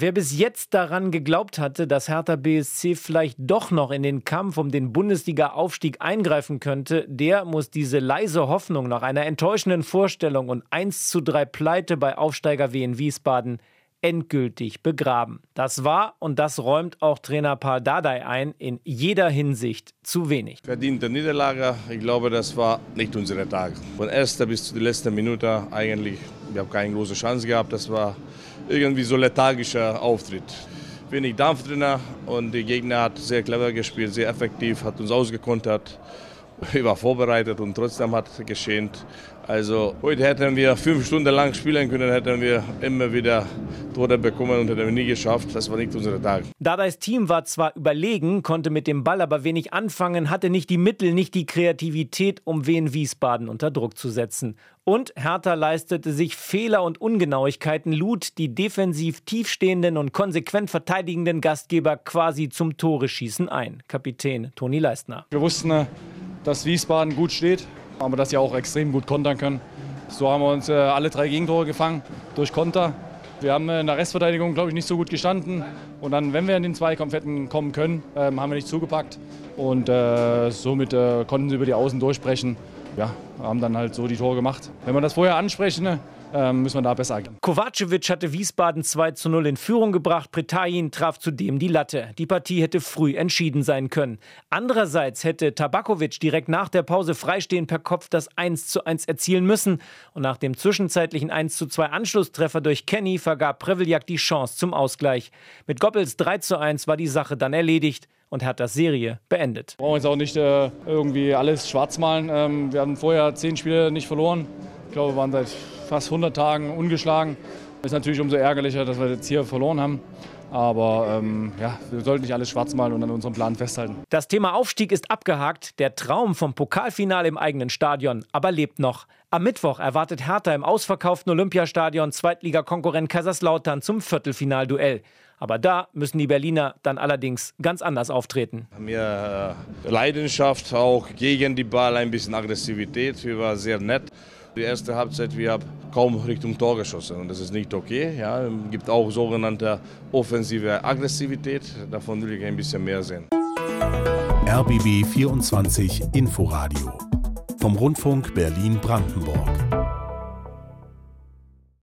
Wer bis jetzt daran geglaubt hatte, dass Hertha BSC vielleicht doch noch in den Kampf um den Bundesliga-Aufstieg eingreifen könnte, der muss diese leise Hoffnung nach einer enttäuschenden Vorstellung und 1 zu 3 Pleite bei Aufsteiger Wien Wiesbaden endgültig begraben. Das war und das räumt auch Trainer Paul Dardai ein, in jeder Hinsicht zu wenig. Verdiente Niederlage, ich glaube, das war nicht unser Tag. Von erster bis zu der letzten Minute eigentlich, wir haben keine große Chance gehabt, das war irgendwie so lethargischer Auftritt. Wenig Dampf drin und der Gegner hat sehr clever gespielt, sehr effektiv, hat uns ausgekontert. Ich war vorbereitet und trotzdem hat es geschehen. Also heute hätten wir fünf Stunden lang spielen können, hätten wir immer wieder Tore bekommen und hätten wir nie geschafft. Das war nicht unser Tag. Dadais Team war zwar überlegen, konnte mit dem Ball aber wenig anfangen, hatte nicht die Mittel, nicht die Kreativität, um Wien Wiesbaden unter Druck zu setzen. Und Hertha leistete sich Fehler und Ungenauigkeiten, lud die defensiv tiefstehenden und konsequent verteidigenden Gastgeber quasi zum Tore-Schießen ein. Kapitän Toni Leistner. Wir wussten, dass Wiesbaden gut steht, aber dass sie auch extrem gut kontern können. So haben wir uns äh, alle drei Gegentore gefangen durch Konter. Wir haben in der Restverteidigung, glaube ich, nicht so gut gestanden. Und dann, wenn wir in den Zweikampf hätten kommen können, ähm, haben wir nicht zugepackt. Und äh, somit äh, konnten sie über die Außen durchbrechen. Ja, haben dann halt so die Tore gemacht. Wenn wir das vorher ansprechen, ne, müssen wir da besser agieren. Kovacevic hatte Wiesbaden 2 zu 0 in Führung gebracht. Pretajin traf zudem die Latte. Die Partie hätte früh entschieden sein können. Andererseits hätte Tabakovic direkt nach der Pause freistehend per Kopf das 1 zu 1 erzielen müssen. Und nach dem zwischenzeitlichen 1 zu 2 Anschlusstreffer durch Kenny vergab Preveljak die Chance zum Ausgleich. Mit Goppels 3 zu 1 war die Sache dann erledigt und hat das Serie beendet. Wir brauchen jetzt auch nicht äh, irgendwie alles schwarz malen. Ähm, wir haben vorher zehn Spiele nicht verloren. Ich glaube, wir waren seit fast 100 Tagen ungeschlagen. Ist natürlich umso ärgerlicher, dass wir jetzt hier verloren haben. Aber ähm, ja, wir sollten nicht alles schwarz malen und an unserem Plan festhalten. Das Thema Aufstieg ist abgehakt. Der Traum vom Pokalfinale im eigenen Stadion aber lebt noch. Am Mittwoch erwartet Hertha im ausverkauften Olympiastadion Zweitligakonkurrent Kaiserslautern zum Viertelfinalduell. Aber da müssen die Berliner dann allerdings ganz anders auftreten. Mehr äh, Leidenschaft, auch gegen die Ball, ein bisschen Aggressivität. Wir waren sehr nett. Die erste Halbzeit, wir haben kaum Richtung Tor geschossen und das ist nicht okay. Ja, es gibt auch sogenannte offensive Aggressivität, davon will ich ein bisschen mehr sehen. RBB 24 Inforadio vom Rundfunk Berlin-Brandenburg.